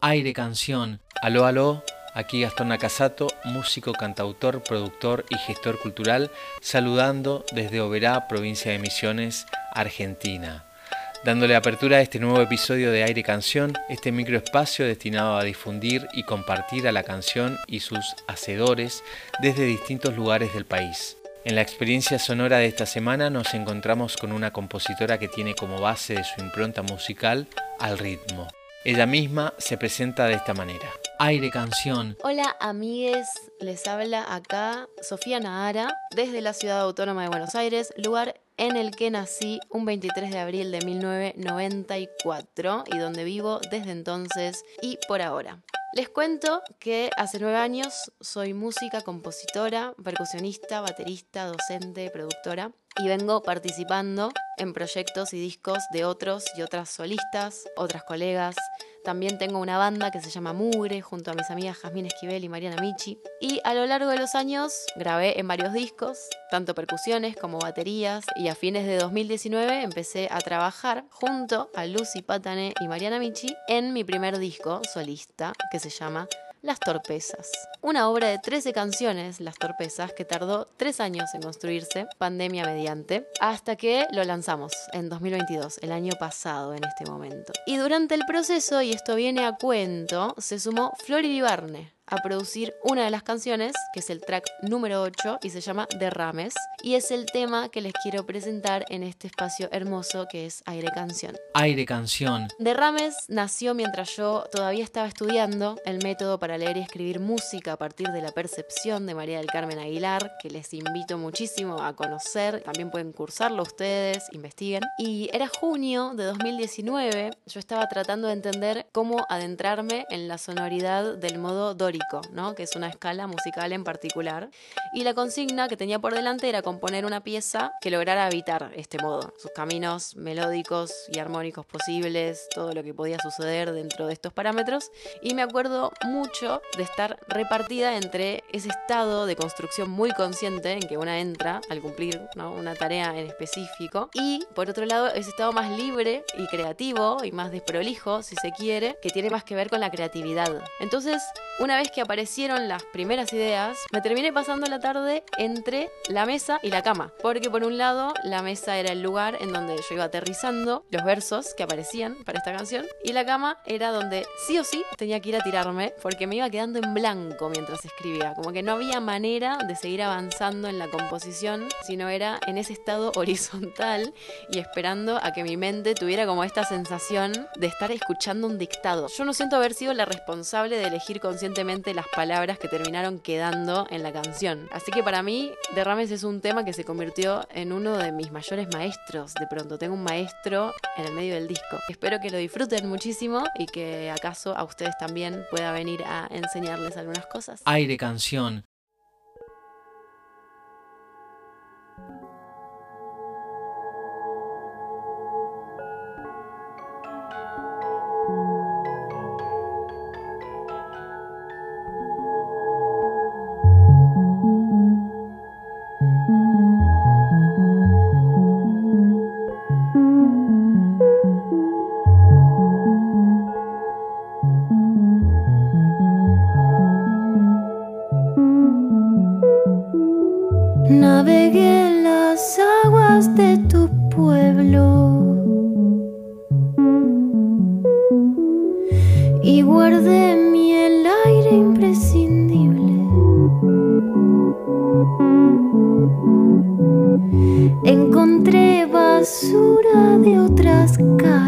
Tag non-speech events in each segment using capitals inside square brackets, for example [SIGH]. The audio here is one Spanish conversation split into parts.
Aire Canción. Aló, aló. Aquí Gastón Nakasato, músico, cantautor, productor y gestor cultural, saludando desde Oberá, provincia de Misiones, Argentina. Dándole apertura a este nuevo episodio de Aire Canción, este microespacio destinado a difundir y compartir a la canción y sus hacedores desde distintos lugares del país. En la experiencia sonora de esta semana nos encontramos con una compositora que tiene como base de su impronta musical al ritmo. Ella misma se presenta de esta manera. Aire Canción. Hola amigues, les habla acá Sofía Nahara desde la ciudad autónoma de Buenos Aires, lugar en el que nací un 23 de abril de 1994 y donde vivo desde entonces y por ahora. Les cuento que hace nueve años soy música, compositora, percusionista, baterista, docente, productora y vengo participando en proyectos y discos de otros y otras solistas, otras colegas, también tengo una banda que se llama Mugre junto a mis amigas Jazmín Esquivel y Mariana Michi. Y a lo largo de los años grabé en varios discos, tanto percusiones como baterías. Y a fines de 2019 empecé a trabajar junto a Lucy Patane y Mariana Michi en mi primer disco solista que se llama las Torpezas. Una obra de 13 canciones, Las Torpezas, que tardó 3 años en construirse, pandemia mediante, hasta que lo lanzamos en 2022, el año pasado en este momento. Y durante el proceso, y esto viene a cuento, se sumó Flor Barne a producir una de las canciones, que es el track número 8 y se llama Derrames, y es el tema que les quiero presentar en este espacio hermoso que es Aire Canción. Aire Canción. Derrames nació mientras yo todavía estaba estudiando el método para leer y escribir música a partir de la percepción de María del Carmen Aguilar, que les invito muchísimo a conocer, también pueden cursarlo ustedes, investiguen. Y era junio de 2019, yo estaba tratando de entender cómo adentrarme en la sonoridad del modo ¿no? que es una escala musical en particular. Y la consigna que tenía por delante era componer una pieza que lograra habitar este modo, sus caminos melódicos y armónicos posibles, todo lo que podía suceder dentro de estos parámetros. Y me acuerdo mucho de estar repartida entre ese estado de construcción muy consciente en que una entra al cumplir una tarea en específico y por otro lado ese estado más libre y creativo y más desprolijo, si se quiere, que tiene más que ver con la creatividad. Entonces, una vez que aparecieron las primeras ideas, me terminé pasando la tarde entre la mesa y la cama. Porque por un lado, la mesa era el lugar en donde yo iba aterrizando los versos que aparecían para esta canción. Y la cama era donde sí o sí tenía que ir a tirarme porque me iba quedando en blanco mientras escribía. Como que no había manera de seguir avanzando en la composición, sino era en ese estado [LAUGHS] horizontal y esperando a que mi mente tuviera como esta sensación de estar escuchando un dictado. Yo no siento haber sido la responsable de elegir conscientemente las palabras que terminaron quedando en la canción. Así que para mí, Derrames es un tema que se convirtió en uno de mis mayores maestros. De pronto tengo un maestro en el medio del disco. Espero que lo disfruten muchísimo y que acaso a ustedes también pueda venir a enseñarles algunas cosas. Aire canción.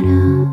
нас.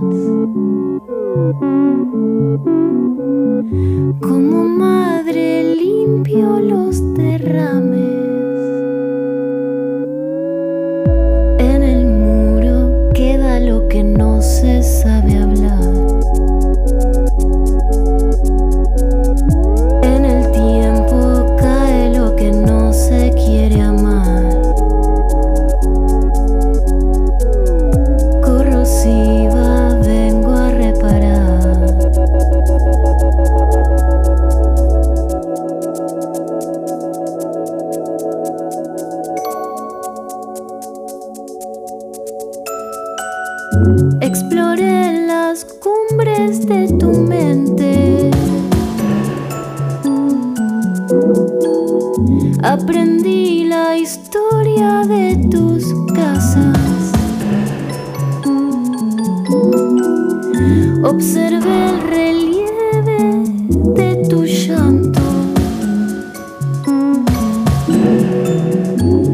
aprendí la historia de tus casas. Observé el relieve de tu llanto.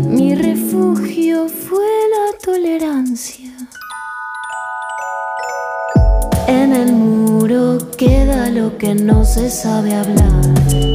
Mi refugio fue la tolerancia. En el muro queda lo que no se sabe hablar.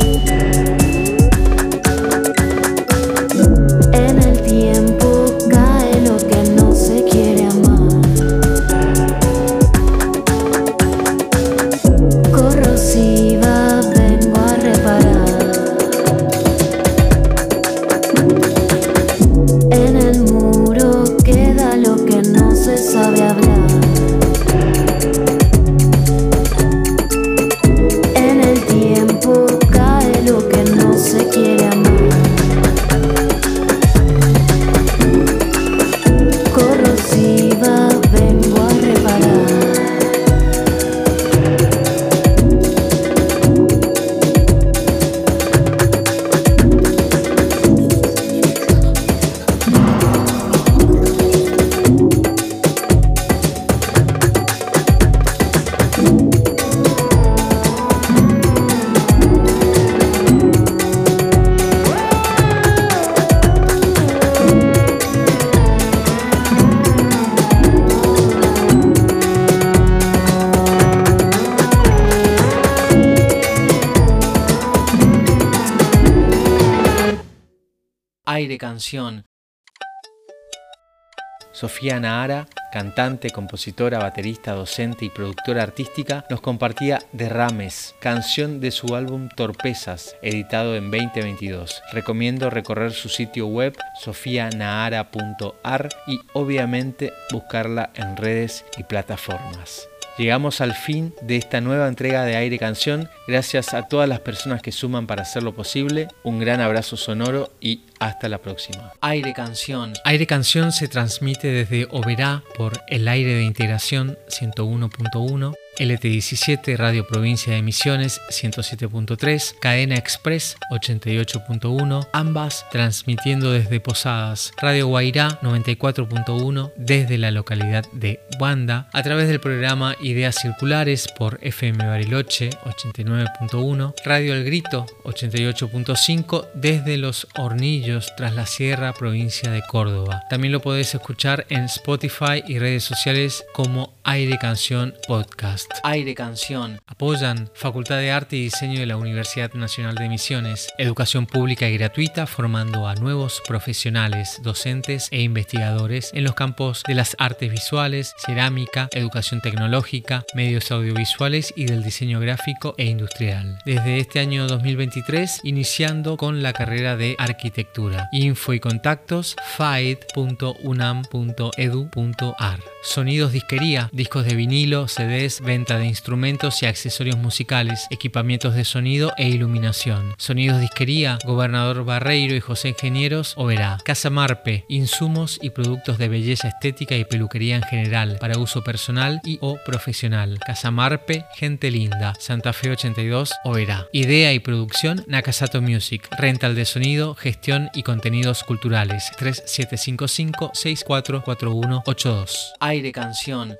Canción. Sofía Nahara, cantante, compositora, baterista, docente y productora artística, nos compartía Derrames, canción de su álbum Torpezas, editado en 2022. Recomiendo recorrer su sitio web sofianahara.ar y obviamente buscarla en redes y plataformas. Llegamos al fin de esta nueva entrega de Aire Canción. Gracias a todas las personas que suman para hacerlo posible. Un gran abrazo sonoro y hasta la próxima. Aire Canción. Aire Canción se transmite desde Oberá por el aire de integración 101.1. LT17 Radio Provincia de Misiones 107.3, Cadena Express 88.1, ambas transmitiendo desde Posadas, Radio Guairá 94.1 desde la localidad de Banda, a través del programa Ideas Circulares por FM Bariloche 89.1, Radio El Grito 88.5 desde Los Hornillos tras la Sierra, provincia de Córdoba. También lo podés escuchar en Spotify y redes sociales como Aire Canción Podcast. Aire Canción. Apoyan Facultad de Arte y Diseño de la Universidad Nacional de Misiones. Educación pública y gratuita formando a nuevos profesionales, docentes e investigadores en los campos de las artes visuales, cerámica, educación tecnológica, medios audiovisuales y del diseño gráfico e industrial. Desde este año 2023 iniciando con la carrera de arquitectura. Info y contactos faed.unam.edu.ar. Sonidos Disquería, discos de vinilo, CDs, venta de instrumentos y accesorios musicales, equipamientos de sonido e iluminación. Sonidos Disquería, Gobernador Barreiro y José Ingenieros, Oberá. Casa Marpe, insumos y productos de belleza estética y peluquería en general, para uso personal y o profesional. Casa Marpe, Gente Linda, Santa Fe 82, Oberá. Idea y producción, Nakasato Music. Rental de sonido, gestión y contenidos culturales. 3755 644182. Aire Canción.